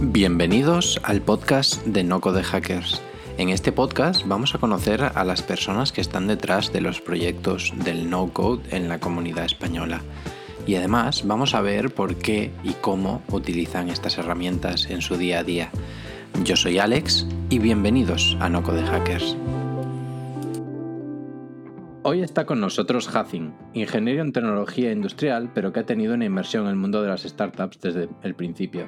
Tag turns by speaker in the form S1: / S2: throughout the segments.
S1: Bienvenidos al podcast de Noco de Hackers. En este podcast vamos a conocer a las personas que están detrás de los proyectos del no-code en la comunidad española. Y además vamos a ver por qué y cómo utilizan estas herramientas en su día a día. Yo soy Alex y bienvenidos a Noco de Hackers. Hoy está con nosotros Hacin, ingeniero en tecnología industrial, pero que ha tenido una inmersión en el mundo de las startups desde el principio.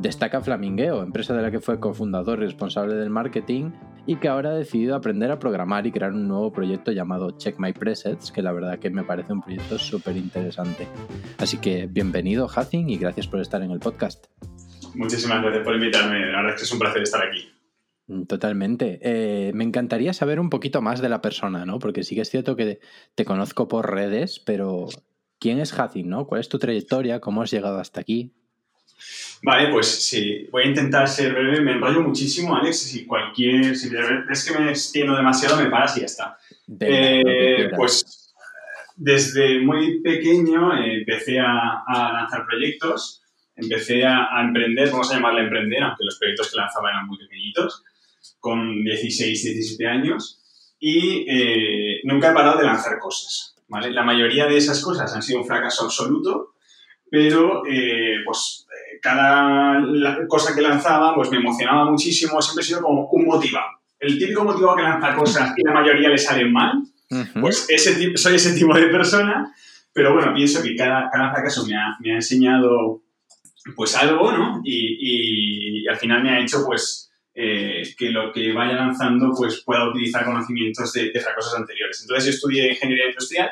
S1: Destaca Flamingueo, empresa de la que fue cofundador y responsable del marketing y que ahora ha decidido aprender a programar y crear un nuevo proyecto llamado Check My Presets, que la verdad que me parece un proyecto súper interesante. Así que bienvenido, Hacin, y gracias por estar en el podcast.
S2: Muchísimas gracias por invitarme. La verdad es que es un placer estar aquí.
S1: Mm, totalmente. Eh, me encantaría saber un poquito más de la persona, ¿no? Porque sí que es cierto que te conozco por redes, pero ¿quién es Hacin, no? ¿Cuál es tu trayectoria? ¿Cómo has llegado hasta aquí?
S2: Vale, pues sí, voy a intentar ser breve. Me enrollo muchísimo, Alex. Si cualquier, si ves que me extiendo demasiado, me paras y ya está. Eh, pues desde muy pequeño eh, empecé a, lanzar proyectos, empecé a, emprender, vamos a llamarle emprender, aunque los proyectos que lanzaba eran muy pequeñitos, con 16, 17 años, y eh, nunca he parado de lanzar cosas. ¿vale? La mayoría de esas cosas han sido un fracaso absoluto, pero pues cada cosa que lanzaba pues me emocionaba muchísimo, siempre he sido como un motivado. El típico motivado que lanza cosas y la mayoría le salen mal, pues ese, soy ese tipo de persona, pero bueno, pienso que cada, cada fracaso me ha, me ha enseñado pues algo, ¿no? Y, y, al final me ha hecho pues eh, que lo que vaya lanzando pues pueda utilizar conocimientos de, de fracasos anteriores. Entonces yo estudié ingeniería industrial,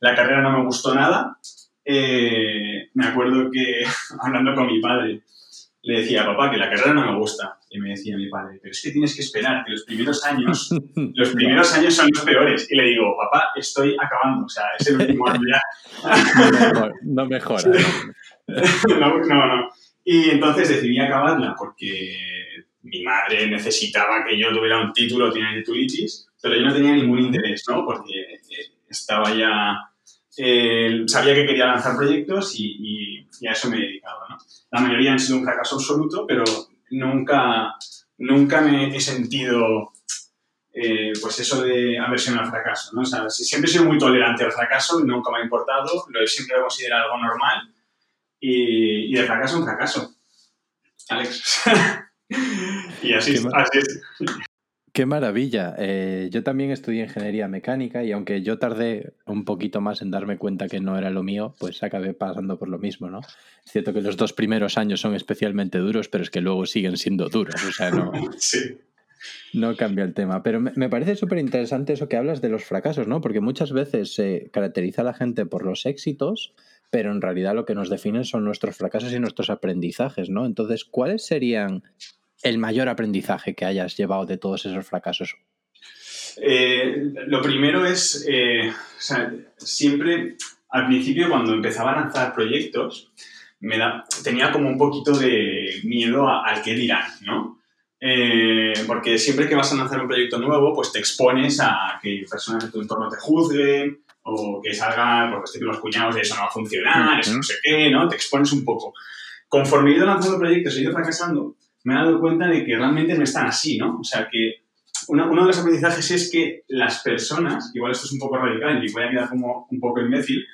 S2: la carrera no me gustó nada, eh, me acuerdo que hablando con mi padre, le decía, papá, que la carrera no me gusta. Y me decía mi padre, pero es que tienes que esperar, que los primeros años, los primeros años son los peores. Y le digo, papá, estoy acabando, o sea, es el último año
S1: ya. No, mejora.
S2: no, no, no. Y entonces decidí acabarla porque mi madre necesitaba que yo tuviera un título, tenía titulitis, pero yo no tenía ningún interés, ¿no? Porque eh, estaba ya eh, sabía que quería lanzar proyectos y, a eso me he dedicado. ¿no? La mayoría han sido un fracaso absoluto, pero nunca, nunca me he sentido eh, pues eso de aversión al fracaso. ¿no? O sea, siempre he sido muy tolerante al fracaso, nunca me ha importado, lo he siempre lo considerado algo normal y, y de fracaso un fracaso. Alex. y así, así es.
S1: Qué maravilla. Eh, yo también estudié ingeniería mecánica y aunque yo tardé un poquito más en darme cuenta que no era lo mío, pues acabé pasando por lo mismo, ¿no? Es cierto que los dos primeros años son especialmente duros, pero es que luego siguen siendo duros, o sea, no, no cambia el tema. Pero me, parece súper interesante eso que hablas de los fracasos, ¿no? Porque muchas veces se caracteriza a la gente por los éxitos, pero en realidad lo que nos definen son nuestros fracasos y nuestros aprendizajes, ¿no? Entonces, ¿cuáles serían el mayor aprendizaje que hayas llevado de todos esos fracasos?
S2: Eh, lo primero es, eh, siempre al principio cuando empezaba a lanzar proyectos, me da, tenía como un poquito de miedo al que dirán, ¿no? Eh, porque siempre que vas a lanzar un proyecto nuevo, pues te expones a que personas de tu entorno te juzguen o que salgan pues, los típicos cuñados de eso no va a funcionar, eso no sé qué, ¿no? Te expones un poco. Conforme he ido lanzando proyectos, he ido fracasando, me he dado cuenta de que realmente no están así, ¿no? O sea, que uno de los aprendizajes es que las personas, igual esto es un poco radical y voy a quedar como un poco imbécil,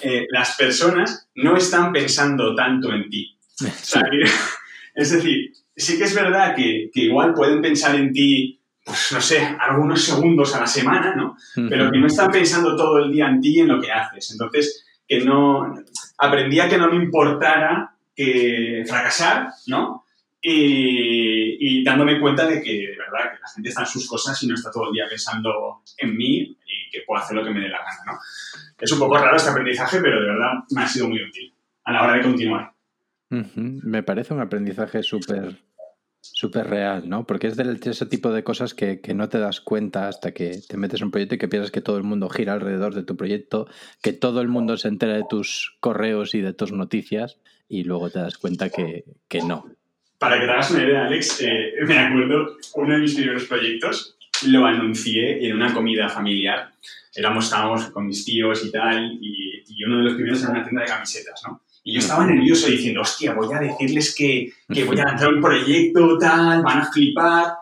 S2: eh, las personas no están pensando tanto en ti. O sea, es decir, sí que es verdad que, que, igual pueden pensar en ti, pues no sé, algunos segundos a la semana, ¿no? Pero que no están pensando todo el día en ti y en lo que haces. Entonces, que no... Aprendí a que no me importara que fracasar, ¿no? Y, dándome cuenta de que de verdad que la gente está en sus cosas y no está todo el día pensando en mí y que puedo hacer lo que me dé la gana, ¿no? Es un poco raro este aprendizaje, pero de verdad me ha sido muy útil a la hora de continuar.
S1: Me parece un aprendizaje súper súper real, ¿no? Porque es de ese tipo de cosas que, que, no te das cuenta hasta que te metes en un proyecto y que piensas que todo el mundo gira alrededor de tu proyecto, que todo el mundo se entera de tus correos y de tus noticias y luego te das cuenta que, que no,
S2: para que te hagas una idea, Alex, eh, me acuerdo, uno de mis primeros proyectos lo anuncié en una comida familiar. Éramos, estábamos con mis tíos y tal, y, uno de los primeros era una tienda de camisetas, ¿no? Y yo estaba nervioso diciendo, hostia, voy a decirles que, que voy a lanzar un proyecto tal, van a flipar.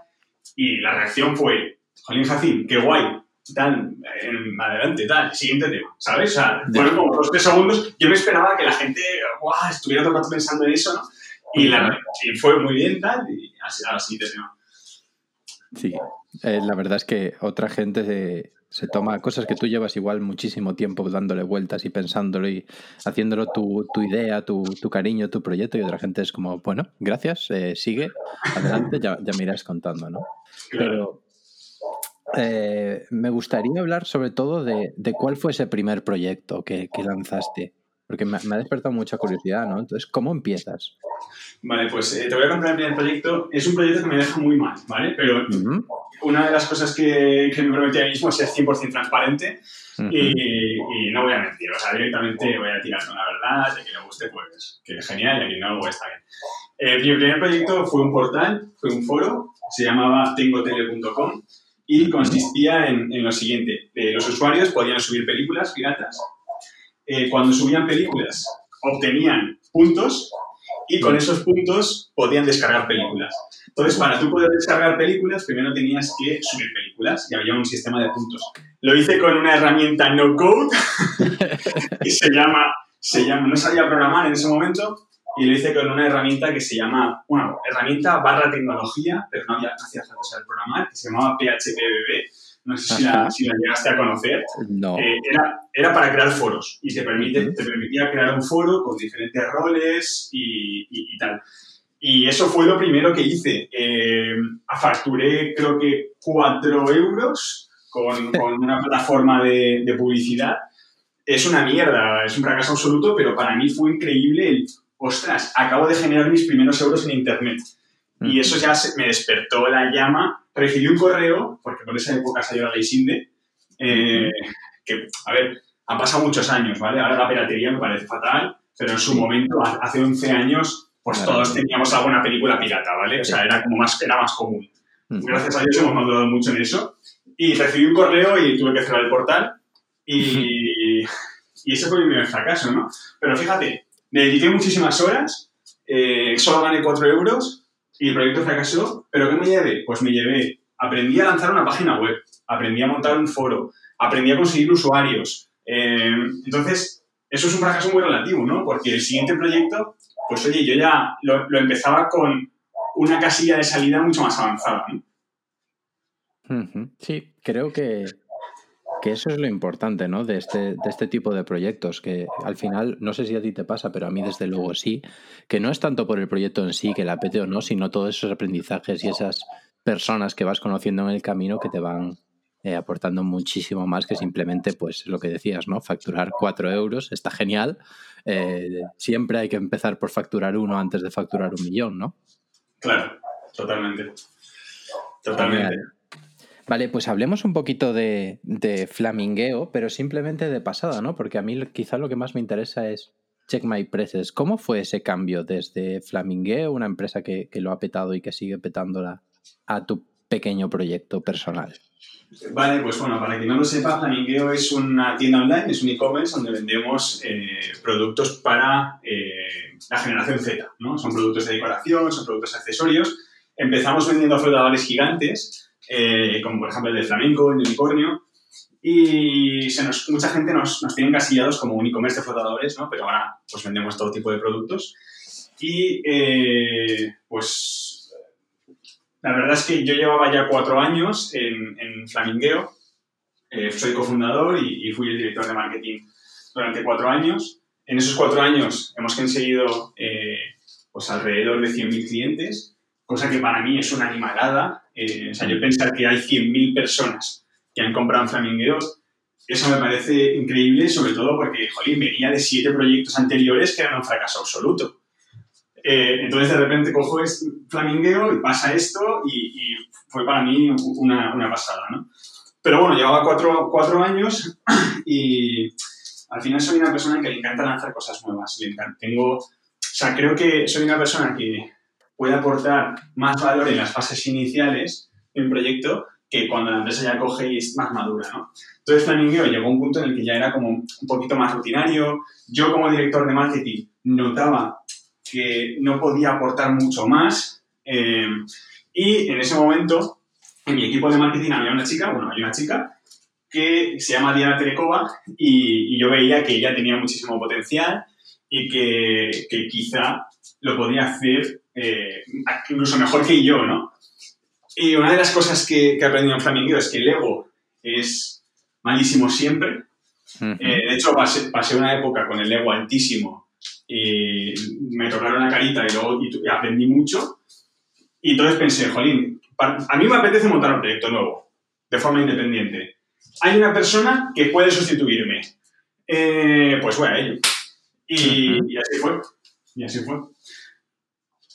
S2: Y la reacción fue, Jolín Jacín, qué guay, tal, adelante, tal, siguiente tema, ¿sabes? O sea, fueron como dos, tres segundos. Yo me esperaba que la gente, guau, estuviera todo el rato pensando en eso, ¿no? Y, la, y fue muy bien, tal, y así, la siguiente tema.
S1: Sí, eh, la verdad es que otra gente se, toma cosas que tú llevas igual muchísimo tiempo dándole vueltas y pensándolo y haciéndolo tu, idea, tu, cariño, tu proyecto y otra gente es como, bueno, gracias, eh, sigue, adelante, ya, ya me irás contando, ¿no? Pero eh, me gustaría hablar sobre todo de, cuál fue ese primer proyecto que, lanzaste, porque me, ha despertado mucha curiosidad, ¿no? Entonces, ¿cómo empiezas?
S2: Vale, pues eh, te voy a contar el primer proyecto. Es un proyecto que me deja muy mal, ¿vale? Pero una de las cosas que, me prometí a mí mismo es ser 100% transparente y, no voy a mentir. O sea, directamente voy a tirar con la verdad, de que le guste, pues que es genial, y a quien no, pues está bien. Eh, mi primer proyecto fue un portal, fue un foro, se llamaba tengotele.com y consistía en, lo siguiente. Eh, los usuarios podían subir películas piratas. Eh, cuando subían películas, obtenían puntos y con esos puntos podían descargar películas. Entonces, para tú poder descargar películas, primero tenías que subir películas y había un sistema de puntos. Lo hice con una herramienta no code y se llama, se llama, no sabía programar en ese momento, y lo hice con una herramienta que se llama, bueno, herramienta barra tecnología, pero no, había, no hacía falta saber programar, que se llamaba PHPBB. No sé si la, si la, llegaste a conocer.
S1: No.
S2: Eh, era, era, para crear foros y te, permite, te permitía crear un foro con diferentes roles y, y, tal. Y eso fue lo primero que hice. Eh, facturé creo que 4 euros con, con una plataforma de, de publicidad. Es una mierda, es un fracaso absoluto, pero para mí fue increíble el ostras, acabo de generar mis primeros euros en Internet. Y eso ya me despertó la llama. Recibí un correo, porque por esa época salió la ley SINDE, eh, que, a ver, han pasado muchos años, ¿vale? Ahora la piratería me parece fatal, pero en su momento, hace 11 años, pues todos teníamos alguna película pirata, ¿vale? O sea, era como más, era más común. Gracias a Dios hemos madurado mucho en eso. Y recibí un correo y tuve que cerrar el portal. Y, y ese fue mi primer fracaso, ¿no? Pero fíjate, me dediqué muchísimas horas, eh, solo gané 4 euros y el proyecto fracasó, pero ¿qué me llevé? Pues me llevé, aprendí a lanzar una página web, aprendí a montar un foro, aprendí a conseguir usuarios. Eh, entonces, eso es un fracaso muy relativo, ¿no? Porque el siguiente proyecto, pues oye, yo ya lo, lo empezaba con una casilla de salida mucho más avanzada, ¿no?
S1: Sí, creo que, que eso es lo importante, ¿no? De este, de este tipo de proyectos, que al final, no sé si a ti te pasa, pero a mí desde luego sí, que no es tanto por el proyecto en sí, que la apete o no, sino todos esos aprendizajes y esas personas que vas conociendo en el camino que te van eh, aportando muchísimo más que simplemente, pues, lo que decías, ¿no? Facturar cuatro euros está genial. Eh, siempre hay que empezar por facturar uno antes de facturar un millón, ¿no?
S2: Claro, totalmente. Totalmente.
S1: Vale, pues hablemos un poquito de, flamingueo, pero simplemente de pasada, ¿no? Porque a mí quizá lo que más me interesa es Check My Prices. ¿Cómo fue ese cambio desde Flamingueo, una empresa que, lo ha petado y que sigue petándola, a tu pequeño proyecto personal?
S2: Vale, pues bueno, para quien no lo sepa, Flamingueo es una tienda online, es un e-commerce donde vendemos eh, productos para eh, la generación Z, ¿no? Son productos de decoración, son productos accesorios. Empezamos vendiendo flotadores gigantes eh, como por ejemplo el de flamenco, el unicornio, y se nos, mucha gente nos, nos tiene encasillados como un e-commerce de flotadores, ¿no? pero ahora pues vendemos todo tipo de productos. Y eh, pues la verdad es que yo llevaba ya cuatro años en, en Flamingueo, eh, soy cofundador y, y, fui el director de marketing durante cuatro años. En esos cuatro años hemos conseguido pues alrededor de 100.000 clientes, cosa que para mí es una animalada, eh, o sea, yo pensar que hay 100.000 personas que han comprado en Flamingueos, eso me parece increíble, sobre todo porque, jolín, venía de siete proyectos anteriores que eran un fracaso absoluto. Eh, entonces, de repente cojo este Flamingueo y pasa esto y, fue para mí una, una, pasada, ¿no? Pero bueno, llevaba cuatro, cuatro años y al final soy una persona que le encanta lanzar cosas nuevas. Le tengo, o sea, creo que soy una persona que puede aportar más valor en las fases iniciales de un proyecto que cuando la empresa ya coge y es más madura, ¿no? Entonces Flamingueo llegó a un punto en el que ya era como un poquito más rutinario. Yo como director de marketing notaba que no podía aportar mucho más. Eh, y en ese momento, en mi equipo de marketing había una chica, bueno, hay una chica que se llama Diana Telecova y, yo veía que ella tenía muchísimo potencial y que, quizá lo podía hacer eh, incluso mejor que yo, ¿no? Y una de las cosas que, que he aprendido en Flamingo es que el ego es malísimo siempre. Eh, de hecho, pasé, una época con el ego altísimo y me tocaron la carita y luego aprendí mucho. Y entonces pensé, jolín, a mí me apetece montar un proyecto nuevo, de forma independiente. Hay una persona que puede sustituirme. Eh, pues voy a ello. Y, así fue. Y así fue.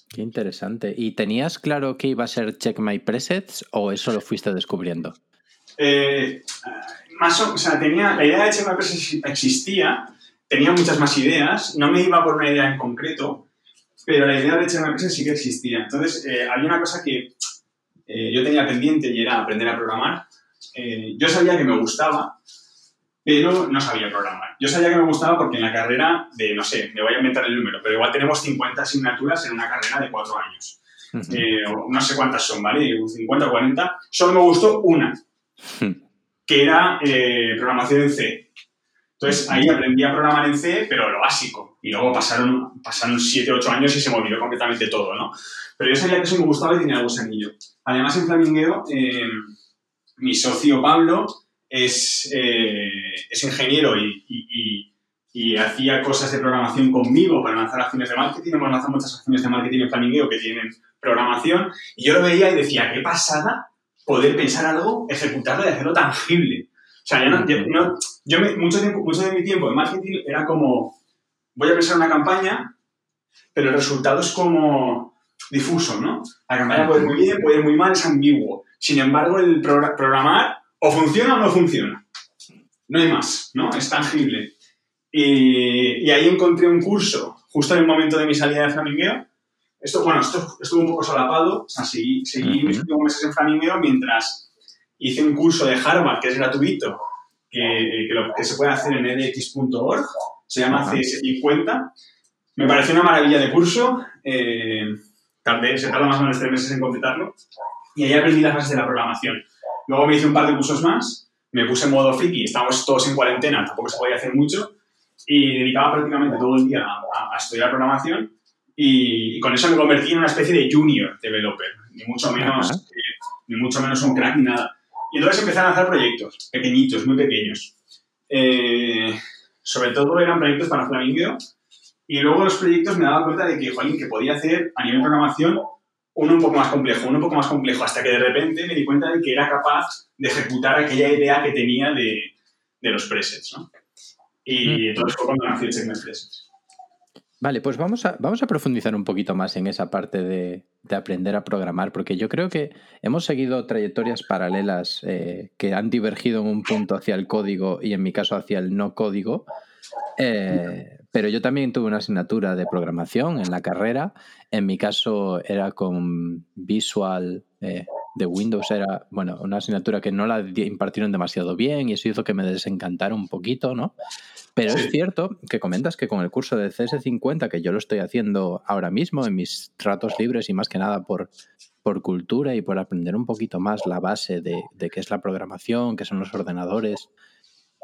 S1: Qué interesante. ¿Y tenías claro que iba a ser Check My Presets o eso lo fuiste descubriendo?
S2: Eh, más o, sea, tenía, la idea de Check My Presets existía, tenía muchas más ideas, no me iba por una idea en concreto, pero la idea de Check My Presets sí que existía. Entonces, eh, había una cosa que yo tenía pendiente y era aprender a programar. yo sabía que me gustaba, pero no sabía programar. Yo sabía que me gustaba porque en la carrera de, no sé, me voy a inventar el número, pero igual tenemos 50 asignaturas en una carrera de 4 años. Eh, no sé cuántas son, ¿vale? 50 o 40. Solo me gustó una, que era eh, programación en C. Entonces ahí aprendí a programar en C, pero lo básico. Y luego pasaron, pasaron 7, 8 años y se me olvidó completamente todo, ¿no? Pero yo sabía que eso me gustaba y tenía el gusanillo. Además, en Flamingueo, eh, mi socio Pablo es, eh, es ingeniero y, y, y, hacía cosas de programación conmigo para lanzar acciones de marketing. Hemos lanzado muchas acciones de marketing en Flamingueo que tienen programación. Y yo lo veía y decía, qué pasada poder pensar algo, ejecutarlo y hacerlo tangible. O sea, ya no, yo, mucho, tiempo, mucho de mi tiempo en marketing era como, voy a pensar una campaña, pero el resultado es como difuso, ¿no? La campaña puede ir muy bien, puede ir muy mal, es ambiguo. Sin embargo, el programar o funciona o no funciona. No hay más, ¿no? Es tangible. Y, ahí encontré un curso, justo en el momento de mi salida de Flamingueo. Esto, bueno, esto estuvo un poco solapado, o sea, seguí, mis últimos meses en Flamingueo mientras hice un curso de Harvard, que es gratuito, que, que, se puede hacer en edx.org, se llama CS50. Me pareció una maravilla de curso, eh, se tarda más o menos tres meses en completarlo, y ahí aprendí las bases de la programación. Luego me hice un par de cursos más, me puse en modo friki, estábamos todos en cuarentena, tampoco se podía hacer mucho, y dedicaba prácticamente todo el día a, estudiar programación y, con eso me convertí en una especie de junior developer, ni mucho menos, eh, ni mucho menos un crack ni nada. Y entonces empecé a lanzar proyectos, pequeñitos, muy pequeños. Eh, sobre todo eran proyectos para Flamingo y luego los proyectos me daba cuenta de que, jolín, que podía hacer a nivel de programación uno un poco más complejo, uno un poco más complejo, hasta que de repente me di cuenta de que era capaz de ejecutar aquella idea que tenía de, de los presets, ¿no? Y mm. entonces fue cuando nació Checkmate Presets.
S1: Vale, pues vamos a, vamos a profundizar un poquito más en esa parte de, de aprender a programar, porque yo creo que hemos seguido trayectorias paralelas eh, que han divergido en un punto hacia el código y en mi caso hacia el no código. Eh, pero yo también tuve una asignatura de programación en la carrera. En mi caso era con Visual eh, de Windows. Era, bueno, una asignatura que no la impartieron demasiado bien y eso hizo que me desencantara un poquito, ¿no? Pero es cierto que comentas que con el curso de CS50, que yo lo estoy haciendo ahora mismo en mis tratos libres y más que nada por, por cultura y por aprender un poquito más la base de, de qué es la programación, qué son los ordenadores,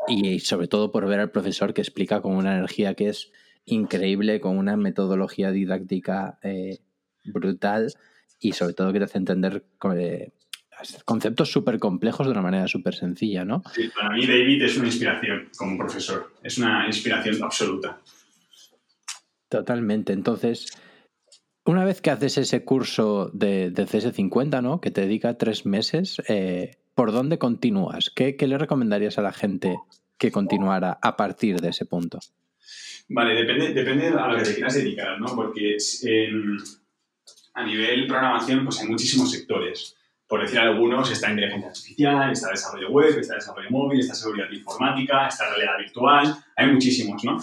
S1: y sobre todo por ver al profesor que explica con una energía que es increíble, con una metodología didáctica eh, brutal y sobre todo que te hace entender eh, conceptos súper complejos de una manera súper sencilla, ¿no?
S2: Sí, para mí David es una inspiración como profesor, es una inspiración absoluta.
S1: Totalmente, entonces... Una vez que haces ese curso de, de CS50, ¿no? Que te dedica tres meses, eh, ¿por dónde continúas? ¿Qué, le recomendarías a la gente que continuara a partir de ese punto?
S2: Vale, depende, depende a lo que te quieras dedicar, ¿no? Porque a nivel programación, pues hay muchísimos sectores. Por decir algunos, está inteligencia artificial, está desarrollo web, está desarrollo móvil, está seguridad informática, está realidad virtual, hay muchísimos, ¿no?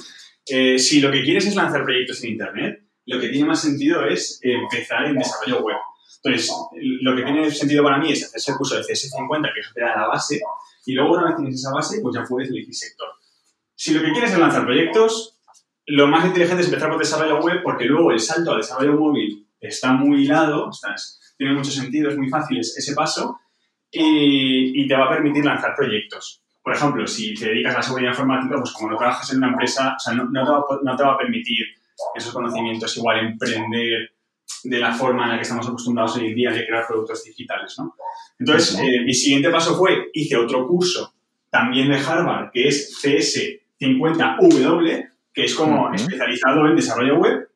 S2: Eh, si lo que quieres es lanzar proyectos en Internet, lo que tiene más sentido es empezar en desarrollo web. Entonces, lo que tiene sentido para mí es hacer el curso de CS50, que eso te da la base, y luego una vez tienes esa base, pues ya puedes elegir sector. Si lo que quieres es lanzar proyectos, lo más inteligente es empezar por desarrollo web porque luego el salto al desarrollo móvil está muy hilado, tiene mucho sentido, es muy fácil ese paso y, te va a permitir lanzar proyectos. Por ejemplo, si te dedicas a la seguridad informática, pues como no trabajas en una empresa, no te va a permitir esos conocimientos igual emprender de la forma en la que estamos acostumbrados hoy en día de crear productos digitales, ¿no? Entonces, eh, mi siguiente paso fue, hice otro curso también de Harvard, que es CS50W, que es como especializado en desarrollo web,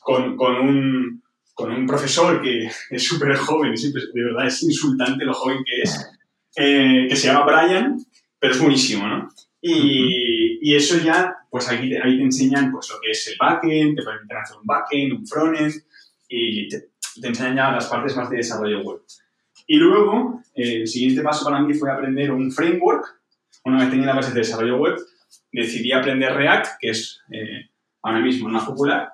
S2: con, con, un, con un profesor que es súper joven, de verdad es insultante lo joven que es, eh, que se llama Brian, pero es buenísimo, ¿no? Y, y, eso ya, pues ahí, ahí te enseñan pues, lo que es el backend, te permiten hacer un backend, un frontend, y te, enseñan ya las partes más de desarrollo web. Y luego, el siguiente paso para mí fue aprender un framework. Una vez tenía la base de desarrollo web, decidí aprender React, que es eh, ahora mismo una popular.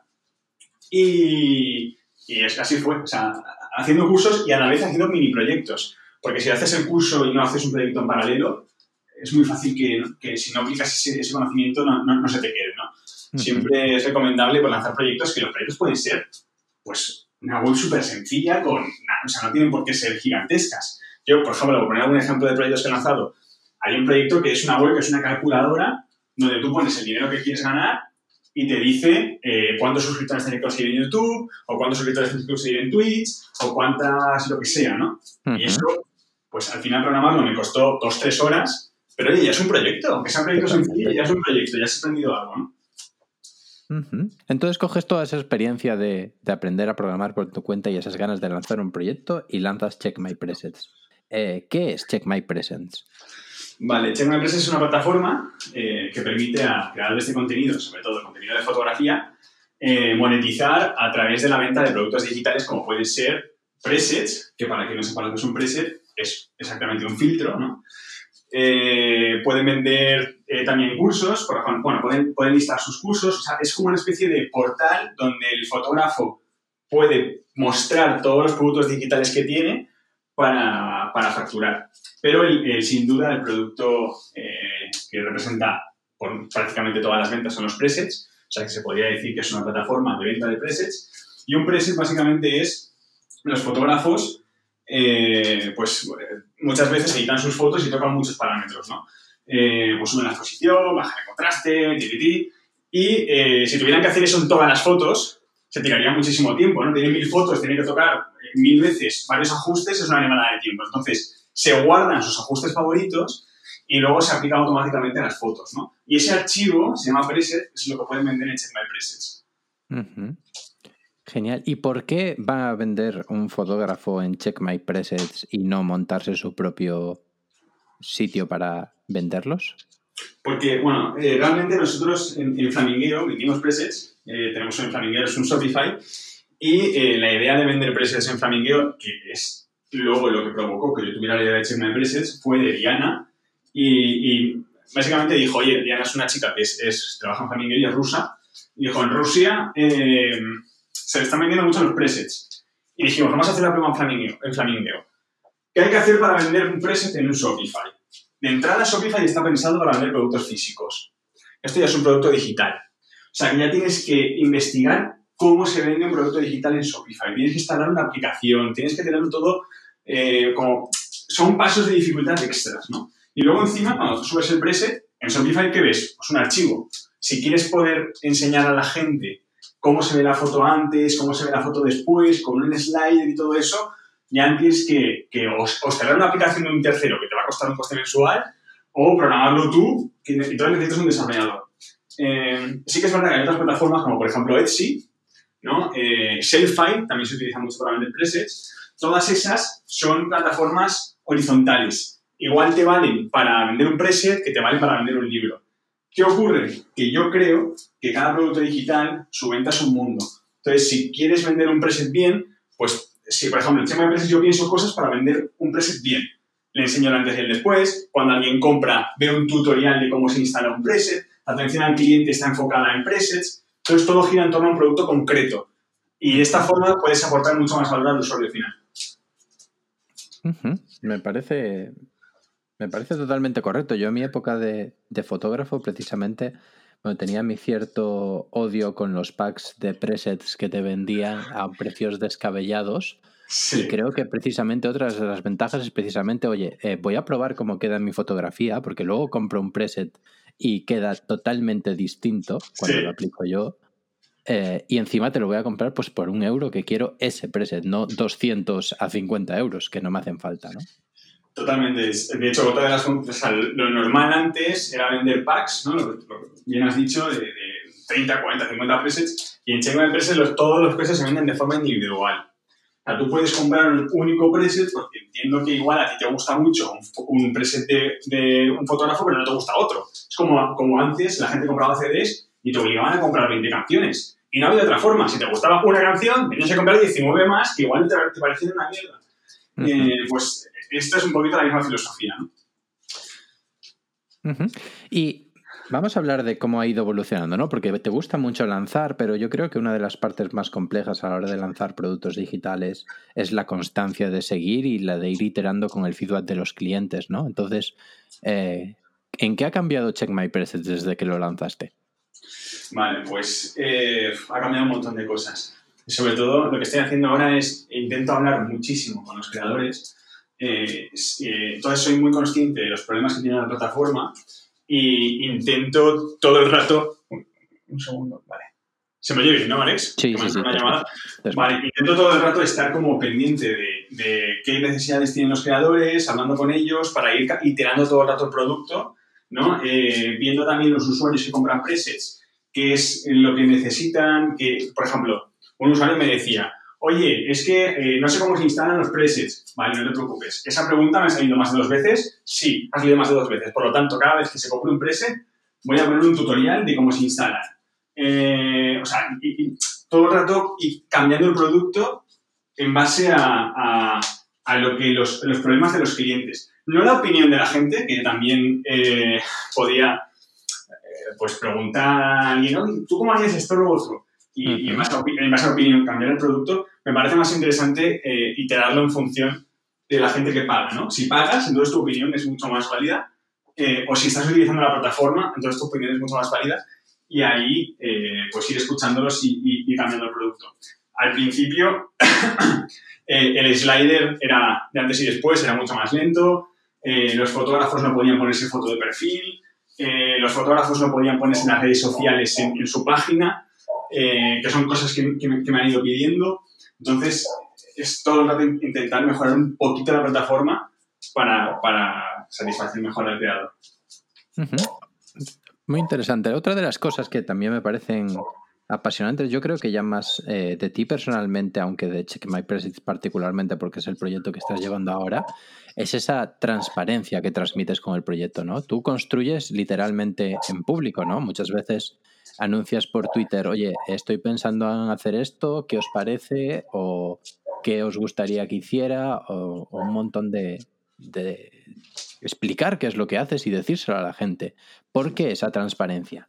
S2: Y, y es, así fue, o sea, haciendo cursos y a la vez haciendo mini proyectos. Porque si haces el curso y no haces un proyecto en paralelo, es muy fácil que, que si no aplicas ese, ese conocimiento no, no, se te quede, ¿no? Siempre es recomendable pues, lanzar proyectos que los proyectos pueden ser pues una web súper sencilla, con, o sea, no tienen por qué ser gigantescas. Yo, por ejemplo, por poner algún ejemplo de proyectos que he lanzado, hay un proyecto que es una web, que es una calculadora, donde tú pones el dinero que quieres ganar y te dice eh, cuántos suscriptores tienes que conseguir en YouTube, o cuántos suscriptores tienes que conseguir en Twitch, o cuántas, lo que sea, ¿no? Y eso, pues al final programarlo me costó dos, tres horas, pero oye, ya es un proyecto, aunque sea un proyecto sencillo, ya es un proyecto, ya has aprendido algo, ¿no?
S1: Entonces coges toda esa experiencia de, aprender a programar por tu cuenta y esas ganas de lanzar un proyecto y lanzas Check My Presets. Eh, ¿Qué es Check My Presents?
S2: Vale, Check My Presets es una plataforma eh, que permite a creadores de contenido, sobre todo contenido de fotografía, eh, monetizar a través de la venta de productos digitales como pueden ser presets, que para quien no sepa lo que es un preset, es exactamente un filtro, ¿no? Eh, pueden vender eh, también cursos, por ejemplo, bueno, pueden, pueden listar sus cursos, o sea, es como una especie de portal donde el fotógrafo puede mostrar todos los productos digitales que tiene para, para facturar. Pero el, sin duda el producto eh, que representa por prácticamente todas las ventas son los presets, o sea que se podría decir que es una plataforma de venta de presets. Y un preset básicamente es los fotógrafos eh, pues muchas veces editan sus fotos y tocan muchos parámetros, ¿no? Eh, pues suben la exposición, bajan el contraste, y eh, si tuvieran que hacer eso en todas las fotos, se tiraría muchísimo tiempo, ¿no? Tienen mil fotos, tienen que tocar mil veces varios ajustes, es una animada de tiempo. Entonces, se guardan sus ajustes favoritos y luego se aplican automáticamente a las fotos, ¿no? Y ese archivo se llama preset, es lo que pueden vender en My Presets.
S1: Genial. ¿Y por qué va a vender un fotógrafo en Check My Presets y no montarse su propio sitio para venderlos?
S2: Porque, bueno, eh, realmente nosotros en, en Flamingueo vendimos presets, eh, tenemos en Flamingueo, es un Shopify, y eh, la idea de vender presets en Flamingueo, que es luego lo que provocó que yo tuviera la idea de Check My Presets, fue de Diana, y, básicamente dijo, oye, Diana es una chica que es, trabaja en Flamingueo y es rusa, y dijo, en Rusia se le están vendiendo mucho los presets. Y dijimos, vamos a hacer la prueba en Flamingo. En. ¿Qué hay que hacer para vender un preset en un Shopify? De entrada, Shopify está pensado para vender productos físicos. Esto ya es un producto digital. O sea, que ya tienes que investigar cómo se vende un producto digital en Shopify. Tienes que instalar una aplicación, tienes que tenerlo todo eh, como... Son pasos de dificultad extras, ¿no? Y luego encima, cuando tú subes el preset, en Shopify, ¿qué ves? Pues un archivo. Si quieres poder enseñar a la gente cómo se ve la foto antes, cómo se ve la foto después, con un slider y todo eso, ya tienes que, que os, una aplicación de un tercero que te va a costar un coste mensual o programarlo tú, que entonces necesitas un desarrollador. Eh, sí que es verdad que hay otras plataformas como por ejemplo Etsy, ¿no? Eh, también se utiliza mucho para vender presets. Todas esas son plataformas horizontales. Igual te valen para vender un preset que te valen para vender un libro. ¿Qué ocurre? Que yo creo que cada producto digital, su venta es un mundo. Entonces, si quieres vender un preset bien, pues si, por ejemplo, en tema de presets yo pienso cosas para vender un preset bien. Le enseño el antes y el después. Cuando alguien compra, ve un tutorial de cómo se instala un preset. La atención al cliente está enfocada en presets. Entonces, todo gira en torno a un producto concreto. Y de esta forma puedes aportar mucho más valor al usuario final.
S1: Me parece me parece totalmente correcto. Yo en mi época de, fotógrafo, precisamente, bueno, tenía mi cierto odio con los packs de presets que te vendían a precios descabellados. Y creo que precisamente otras de las ventajas es precisamente, oye, eh, voy a probar cómo queda mi fotografía, porque luego compro un preset y queda totalmente distinto cuando lo aplico yo. Eh, y encima te lo voy a comprar pues por un euro que quiero ese preset, no 200 a 50 euros que no me hacen falta, ¿no?
S2: Totalmente. De hecho, otra de las lo normal antes era vender packs, ¿no? Lo, bien has dicho, de, 30, 40, 50 presets. Y en Checkmate Presets todos los presets se venden de forma individual. O sea, tú puedes comprar un único preset porque entiendo que igual a ti te gusta mucho un, preset de, de, un fotógrafo, pero no te gusta otro. Es como, como antes la gente compraba CDs y te obligaban a comprar 20 canciones. Y no había otra forma. Si te gustaba una canción, tenías que comprar 19 más que igual te, te parecían una mierda. Eh, pues esta es un poquito la misma filosofía, ¿no?
S1: Y vamos a hablar de cómo ha ido evolucionando, ¿no? Porque te gusta mucho lanzar, pero yo creo que una de las partes más complejas a la hora de lanzar productos digitales es la constancia de seguir y la de ir iterando con el feedback de los clientes, ¿no? Entonces, eh, ¿en qué ha cambiado Check My Presets desde que lo lanzaste?
S2: Vale, pues eh, ha cambiado un montón de cosas. Sobre todo, lo que estoy haciendo ahora es intento hablar muchísimo con los creadores eh, eh, entonces soy muy consciente de los problemas que tiene la plataforma y intento todo el rato... Un, segundo, vale. ¿Se me oye bien, no, Alex?
S1: Sí, sí, sí.
S2: Vale, intento todo el rato estar como pendiente de, qué necesidades tienen los creadores, hablando con ellos para ir iterando todo el rato el producto, ¿no? Eh, viendo también los usuarios que compran presets, qué es lo que necesitan, que, por ejemplo, un usuario me decía, oye, es que eh, no sé cómo se instalan los presets. Vale, no te preocupes. ¿Esa pregunta me ha salido más de dos veces? Sí, ha salido más de dos veces. Por lo tanto, cada vez que se compre un preset, voy a poner un tutorial de cómo se instalan. Eh, o sea, todo el rato y cambiando el producto en base a, lo que los, problemas de los clientes. No la opinión de la gente, que también eh, podía pues preguntar a alguien, ¿tú cómo harías esto o lo otro? Y, en, base a, opinión cambiar el producto, me parece más interesante eh, iterarlo en función de la gente que paga, ¿no? Si pagas, entonces tu opinión es mucho más válida, eh, o si estás utilizando la plataforma, entonces tu opinión es mucho más válida, y ahí eh, pues ir escuchándolos y, cambiando el producto. Al principio, el slider era de antes y después, era mucho más lento, los fotógrafos no podían ponerse foto de perfil, los fotógrafos no podían ponerse en las redes sociales en su página, eh, que son cosas que, me, han ido pidiendo. Entonces, es todo el rato intentar mejorar un poquito la plataforma para, satisfacer mejor al creador.
S1: Muy interesante. Otra de las cosas que también me parecen apasionantes, yo creo que ya más eh, de ti personalmente, aunque de Check My Presets particularmente, porque es el proyecto que estás llevando ahora, es esa transparencia que transmites con el proyecto, ¿no? Tú construyes literalmente en público, ¿no? Muchas veces anuncias por Twitter, oye, estoy pensando en hacer esto, ¿qué os parece? O qué os gustaría que hiciera, o, un montón de, explicar qué es lo que haces y decírselo a la gente. ¿Por qué esa transparencia?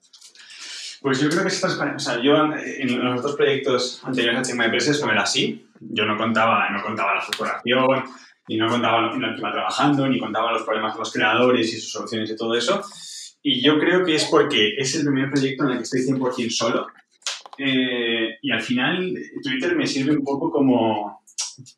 S2: Pues yo creo que esa transparencia, o sea, yo en los otros proyectos anteriores a Check My no era así. Yo no contaba, no contaba la facturación, ni no contaba lo que iba trabajando, ni contaba los problemas de los creadores y sus soluciones y todo eso. Y yo creo que es porque es el primer proyecto en el que estoy 100% solo. Eh, y al final Twitter me sirve un poco como,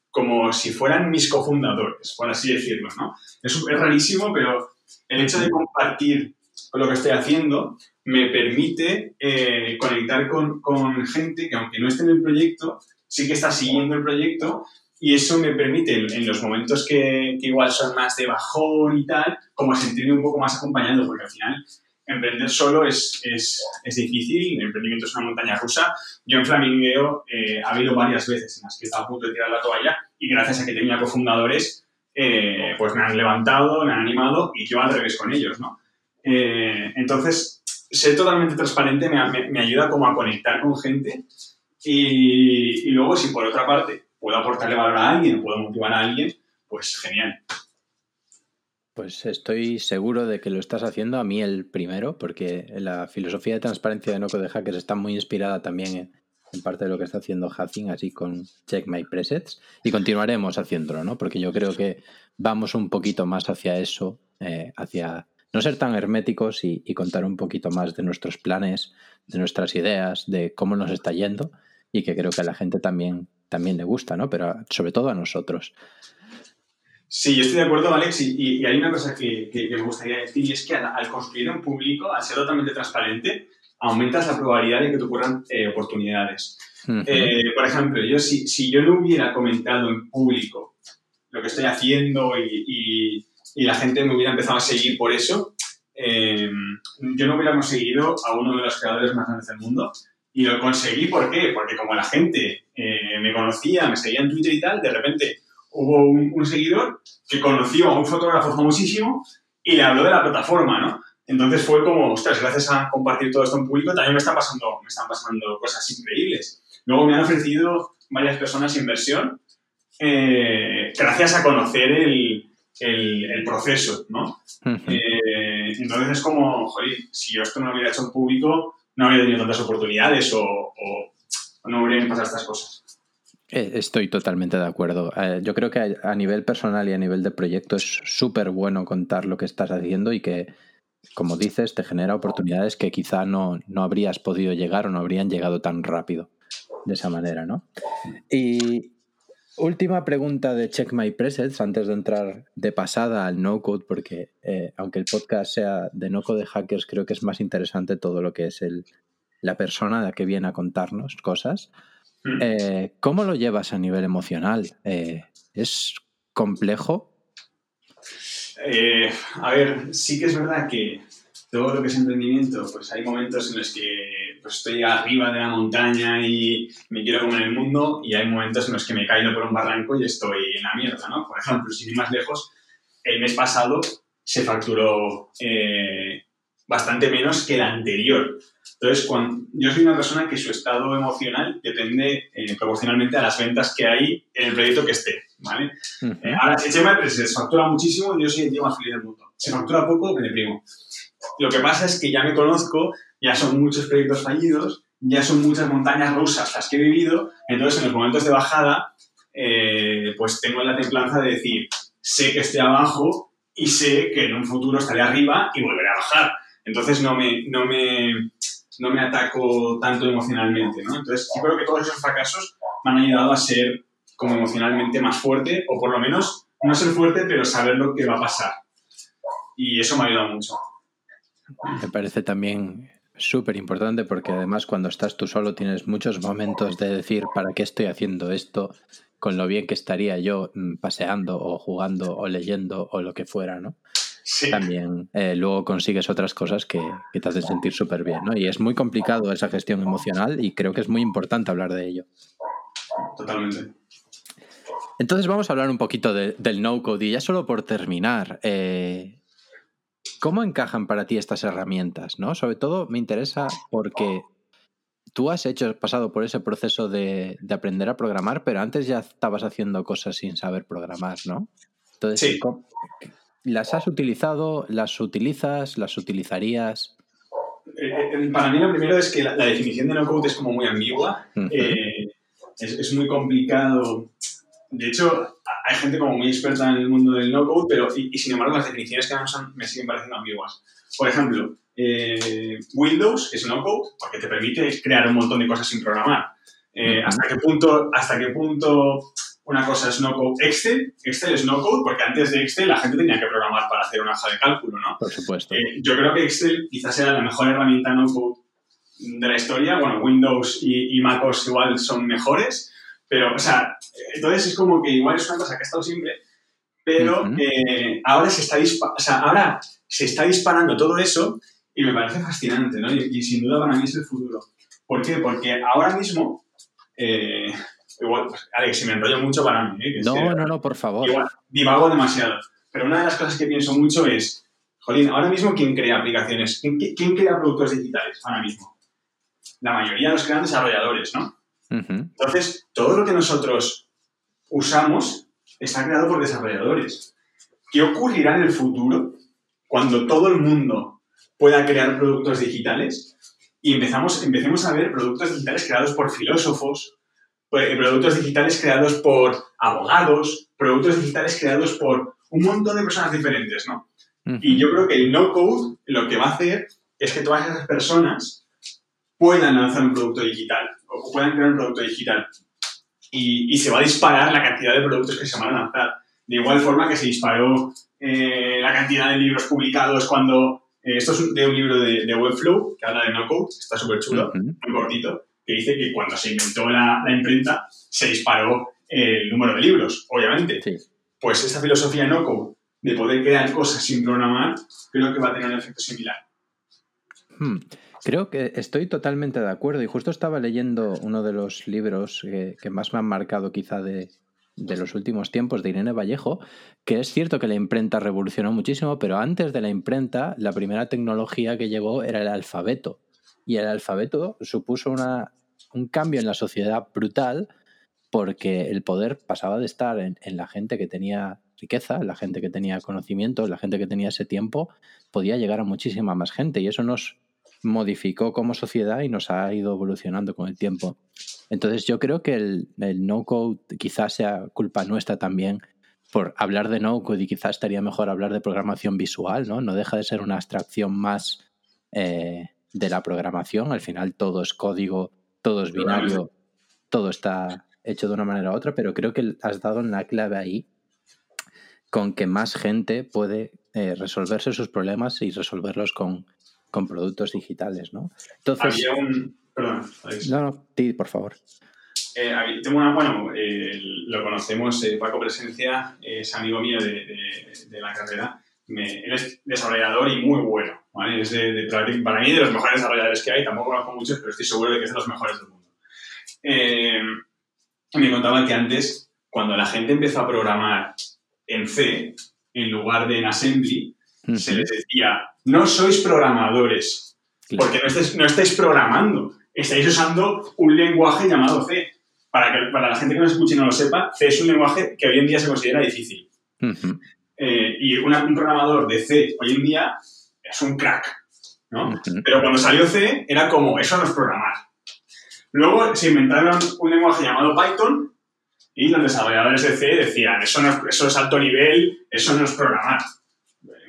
S2: como si fueran mis cofundadores, por así decirlo, ¿no? Es, es rarísimo, pero el hecho de compartir lo que estoy haciendo me permite eh, conectar con, con, gente que aunque no esté en el proyecto, sí que está siguiendo el proyecto y eso me permite, en, los momentos que, que, igual son más de bajón y tal, como sentirme un poco más acompañado, porque al final emprender solo es, es, es difícil, el emprendimiento es una montaña rusa. Yo en Flamingueo eh, ha habido varias veces en las que he estado a punto de tirar la toalla y gracias a que tenía cofundadores, eh, pues me han levantado, me han animado y yo al revés con ellos, ¿no? Eh, entonces, ser totalmente transparente me, me, ayuda como a conectar con gente y, y luego si por otra parte puedo aportarle valor a alguien, puedo motivar a alguien, pues genial.
S1: Pues estoy seguro de que lo estás haciendo a mí el primero, porque la filosofía de transparencia de Noco de Hackers está muy inspirada también en, parte de lo que está haciendo Hacking, así con Check My Presets, y continuaremos haciéndolo, ¿no? Porque yo creo que vamos un poquito más hacia eso, eh, hacia no ser tan herméticos y, contar un poquito más de nuestros planes, de nuestras ideas, de cómo nos está yendo y que creo que a la gente también, también le gusta, ¿no? Pero sobre todo a nosotros.
S2: Sí, yo estoy de acuerdo, Alex, y, hay una cosa que, me gustaría decir y es que al, construir un público, al ser totalmente transparente, aumentas la probabilidad de que te ocurran eh, oportunidades. Eh, por ejemplo, yo si, si, yo no hubiera comentado en público lo que estoy haciendo y, y la gente me hubiera empezado a seguir por eso, eh, yo no hubiera conseguido a uno de los creadores más grandes del mundo. Y lo conseguí, ¿por qué? Porque como la gente me conocía, me seguía en Twitter y tal, de repente hubo un, seguidor que conoció a un fotógrafo famosísimo y le habló de la plataforma, ¿no? Entonces fue como, ostras, gracias a compartir todo esto en público también me están pasando, me están pasando cosas increíbles. Luego me han ofrecido varias personas inversión eh, gracias a conocer el, el, proceso, ¿no? Eh, entonces es como, joder, si yo esto no lo hubiera hecho en público, no habría tenido tantas oportunidades o, o, no habrían pasado estas cosas.
S1: Eh, estoy totalmente de acuerdo. Eh, yo creo que a nivel personal y a nivel de proyecto es súper bueno contar lo que estás haciendo y que, como dices, te genera oportunidades que quizá no, no habrías podido llegar o no habrían llegado tan rápido de esa manera, ¿no? Y última pregunta de Check My Presets antes de entrar de pasada al no code, porque eh, aunque el podcast sea de no code de hackers, creo que es más interesante todo lo que es el, la persona de que viene a contarnos cosas. Mm. Eh, ¿Cómo lo llevas a nivel emocional? Eh, ¿Es complejo?
S2: A ver, sí que es verdad que todo lo que es emprendimiento, pues hay momentos en los que pues, estoy arriba de la montaña y me quiero comer el mundo y hay momentos en los que me caigo por un barranco y estoy en la mierda, ¿no? Por ejemplo, sin ir más lejos, el mes pasado se facturó bastante menos que el anterior. Entonces, cuando, yo soy una persona que su estado emocional depende eh, proporcionalmente a las ventas que hay en el proyecto que esté, ¿vale? Eh, ahora, si se factura muchísimo, yo soy el tío más feliz del mundo. Se factura poco, me deprimo. Lo que pasa es que ya me conozco, ya son muchos proyectos fallidos, ya son muchas montañas rusas las que he vivido, entonces en los momentos de bajada, eh, pues tengo la templanza de decir, sé que estoy abajo y sé que en un futuro estaré arriba y volveré a bajar. Entonces no me, no me, no me ataco tanto emocionalmente. Entonces yo creo que todos esos fracasos me han ayudado a ser como emocionalmente más fuerte, o por lo menos no ser fuerte, pero saber lo que va a pasar. Y eso me ha ayudado mucho.
S1: Me parece también súper importante porque además cuando estás tú solo tienes muchos momentos de decir, ¿para qué estoy haciendo esto? Con lo bien que estaría yo mm, paseando o jugando o leyendo o lo que fuera, ¿no? también eh, luego consigues otras cosas que, te hacen sentir súper bien, ¿no? Y es muy complicado esa gestión emocional y creo que es muy importante hablar de ello.
S2: Totalmente.
S1: Entonces vamos a hablar un poquito del no-code y ya solo por terminar, eh, ¿cómo encajan para ti estas herramientas? ¿no? Sobre todo me interesa porque tú has hecho, pasado por ese proceso de, aprender a programar, pero antes ya estabas haciendo cosas sin saber programar, ¿no? Entonces, sí. ¿Las has utilizado? ¿Las utilizas? ¿Las utilizarías?
S2: Eh, eh, para mí lo primero es que la, definición de no-code es como muy ambigua. Eh, es, muy complicado. De hecho, hay gente como muy experta en el mundo del no-code, pero y, sin embargo las definiciones que me siguen pareciendo ambiguas. Por ejemplo, Windows es no-code porque te permite crear un montón de cosas sin programar. ¿hasta, qué punto, ¿Hasta qué punto una cosa es no code. Excel, Excel es no code porque antes de Excel la gente tenía que programar para hacer una hoja de cálculo, ¿no?
S1: Por supuesto. Eh,
S2: yo creo que Excel quizás sea la mejor herramienta no code de la historia. Bueno, Windows y, y MacOS igual son mejores, pero, o sea, entonces es como que igual es una cosa que ha estado siempre, pero eh, ahora, se está o sea, ahora se está disparando todo eso y me parece fascinante, ¿no? Y, sin duda para mí es el futuro. ¿Por qué? Porque ahora mismo... Eh, igual, pues, Alex, si me enrollo mucho para mí. ¿eh?
S1: no, no, no, por favor.
S2: Igual, divago demasiado. Pero una de las cosas que pienso mucho es, Jolín, ahora mismo, ¿quién crea aplicaciones? ¿Quién, crea productos digitales ahora mismo? La mayoría los crean desarrolladores, ¿no? Entonces, todo lo que nosotros usamos está creado por desarrolladores. ¿Qué ocurrirá en el futuro cuando todo el mundo pueda crear productos digitales y empezamos, empecemos a ver productos digitales creados por filósofos, pues, productos digitales creados por abogados, productos digitales creados por un montón de personas diferentes, ¿no? Y yo creo que el no-code lo que va a hacer es que todas esas personas puedan lanzar un producto digital o puedan crear un producto digital. Y, se va a disparar la cantidad de productos que se van a lanzar. De igual forma que se disparó eh, la cantidad de libros publicados cuando... Eh, esto es de un libro de, Webflow que habla de no-code, está súper chulo, muy cortito, que dice que cuando se inventó la, imprenta se disparó el número de libros, obviamente. Pues esta filosofía no-code de poder crear cosas sin programar, creo que va a tener un efecto similar.
S1: Hmm. Creo que estoy totalmente de acuerdo y justo estaba leyendo uno de los libros que, más me han marcado quizá de, los últimos tiempos de Irene Vallejo, que es cierto que la imprenta revolucionó muchísimo, pero antes de la imprenta la primera tecnología que llegó era el alfabeto. Y el alfabeto supuso una, un cambio en la sociedad brutal porque el poder pasaba de estar en, en la gente que tenía riqueza, la gente que tenía conocimiento, la gente que tenía ese tiempo, podía llegar a muchísima más gente. Y eso nos modificó como sociedad y nos ha ido evolucionando con el tiempo. Entonces yo creo que el, no-code quizás sea culpa nuestra también por hablar de no-code y quizás estaría mejor hablar de programación visual, ¿no? No deja de ser una abstracción más eh, de la programación. Al final todo es código, todo es binario, todo está hecho de una manera u otra, pero creo que has dado una clave ahí con que más gente puede eh, resolverse sus problemas y resolverlos con, con productos digitales, ¿no?
S2: Entonces, había un... Perdón.
S1: No, no, ti, por favor.
S2: Eh, tengo una, bueno, eh, lo conocemos, eh, Paco Presencia es amigo mío de, de, la carrera. él es desarrollador y muy bueno, ¿vale? Es de, para mí de los mejores desarrolladores que hay, tampoco conozco muchos, pero estoy seguro de que es de los mejores del mundo. me contaba que antes, cuando la gente empezó a programar en C, en lugar de en Assembly, se les decía, no sois programadores, porque no estáis, programando, estáis usando un lenguaje llamado C. Para, que, para la gente que no escuche y no lo sepa, C es un lenguaje que hoy en día se considera difícil. Eh, y un programador de C hoy en día es un crack, ¿no? Pero cuando salió C era como, eso no es programar. Luego se inventaron un lenguaje llamado Python y los desarrolladores de C decían, eso, no eso es alto nivel, eso no es programar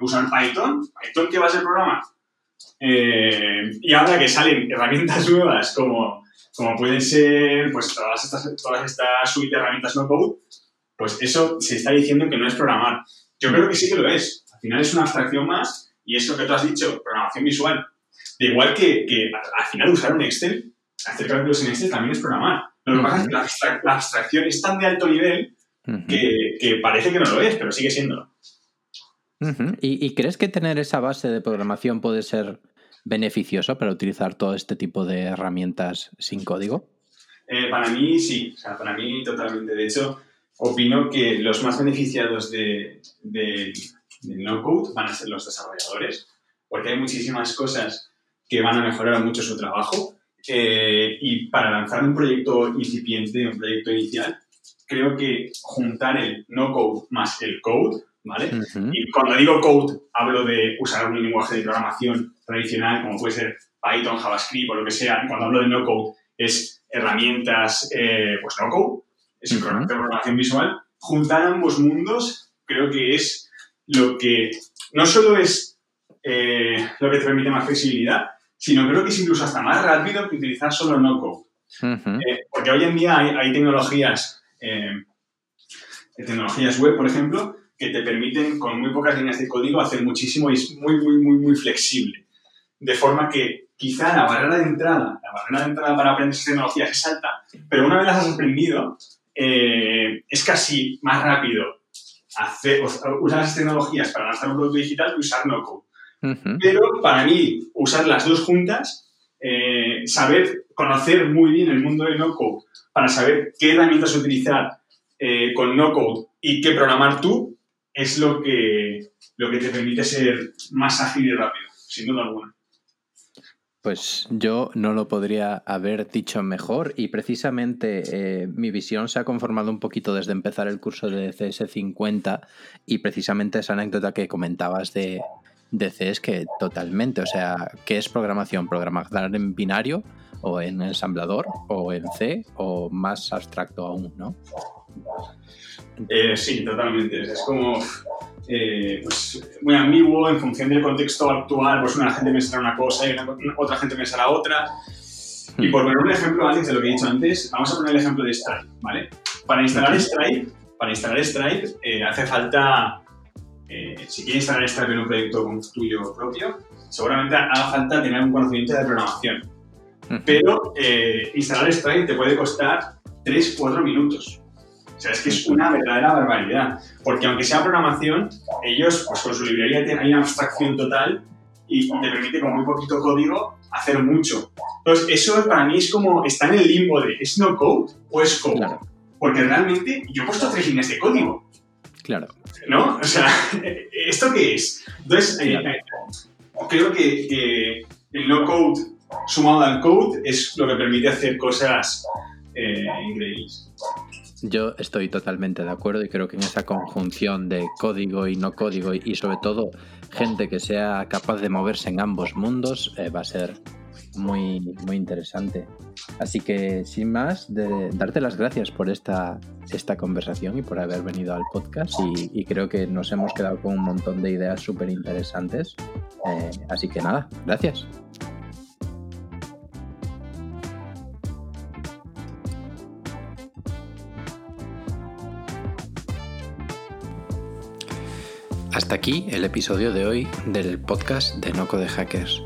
S2: usan Python. ¿Python qué va a ser programa? Eh, y ahora que salen herramientas nuevas como, como pueden ser pues, todas estas, todas estas suite de herramientas no code, pues eso se está diciendo que no es programar. Yo creo que sí que lo es. Al final es una abstracción más y es lo que tú has dicho, programación visual. De igual que, que al final usar un Excel, hacer cálculos en Excel también es programar. Lo que pasa es que la, abstracción es tan de alto nivel que, que, parece que no lo es, pero sigue
S1: ¿Y, crees que tener esa base de programación puede ser beneficioso para utilizar todo este tipo de herramientas sin código?
S2: Eh, para mí sí, o sea, para mí totalmente. De hecho, opino que los más beneficiados de, de, no-code van a ser los desarrolladores, porque hay muchísimas cosas que van a mejorar mucho su trabajo. Eh, y para lanzar un proyecto incipiente, un proyecto inicial, creo que juntar el no-code más el code ¿vale? Y cuando digo code, hablo de usar un lenguaje de programación tradicional, como puede ser Python, JavaScript o lo que sea. Y cuando hablo de no code, es herramientas, eh, pues no code, es programación visual. Juntar ambos mundos creo que es lo que no solo es eh, lo que te permite más flexibilidad, sino creo que es incluso hasta más rápido que utilizar solo no code. Eh, porque hoy en día hay, hay tecnologías, tecnologías web, por ejemplo, que te permiten con muy pocas líneas de código hacer muchísimo y es muy, muy, muy, muy flexible. De forma que quizá la barrera de entrada, la barrera de entrada para aprender esas tecnologías es alta, pero una vez las has aprendido, eh, es casi más rápido hacer, usar esas tecnologías para lanzar un producto digital que usar no-code. Pero para mí, usar las dos juntas, eh, saber conocer muy bien el mundo de no-code para saber qué herramientas utilizar eh, con no-code y qué programar tú, es lo que, lo que te permite ser más ágil y rápido, sin duda alguna.
S1: Pues yo no lo podría haber dicho mejor y precisamente eh, mi visión se ha conformado un poquito desde empezar el curso de CS50 y precisamente esa anécdota que comentabas de, de CS que totalmente, o sea, ¿qué es programación? ¿Programar en binario o en ensamblador o en C o más abstracto aún, ¿no?
S2: Eh, sí, totalmente. Es como eh, pues, muy ambiguo en función del contexto actual, pues una gente pensará una cosa y otra gente pensará otra. Y por poner un ejemplo, Alex, de lo que he dicho antes, vamos a poner el ejemplo de Stripe, ¿vale? Para instalar Stripe, para instalar Stripe eh, hace falta, eh, si quieres instalar Stripe en un proyecto tuyo propio, seguramente haga falta tener un conocimiento de programación. Pero instalar Stripe te puede costar 3-4 minutos. O sea, es que es una verdadera barbaridad. Porque aunque sea programación, ellos, pues con su librería hay una abstracción total y te permite con muy poquito código hacer mucho. Entonces, eso para mí es como, está en el limbo de, ¿es no code o es code? Porque realmente yo he puesto tres líneas de código.
S1: Claro.
S2: ¿No? O sea, ¿esto qué es? Entonces, eh, eh, creo que, que, el no code sumado al code es lo que permite hacer cosas eh, increíbles.
S1: Yo estoy totalmente de acuerdo y creo que en esa conjunción de código y no código y sobre todo gente que sea capaz de moverse en ambos mundos eh, va a ser muy, muy interesante. Así que sin más, de darte las gracias por esta, esta conversación y por haber venido al podcast y, creo que nos hemos quedado con un montón de ideas súper interesantes. Eh, así que nada, gracias. Hasta aquí el episodio de hoy del podcast de Noco de Hackers.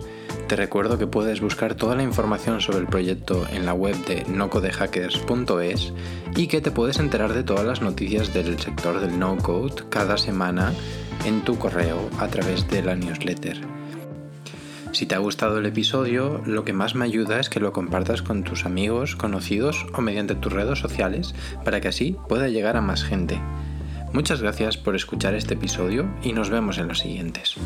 S1: Te recuerdo que puedes buscar toda la información sobre el proyecto en la web de nocodehackers.es y que te puedes enterar de todas las noticias del sector del no-code cada semana en tu correo a través de la newsletter. Si te ha gustado el episodio, lo que más me ayuda es que lo compartas con tus amigos, conocidos o mediante tus redes sociales para que así pueda llegar a más gente. Muchas gracias por escuchar este episodio y nos vemos en los siguientes.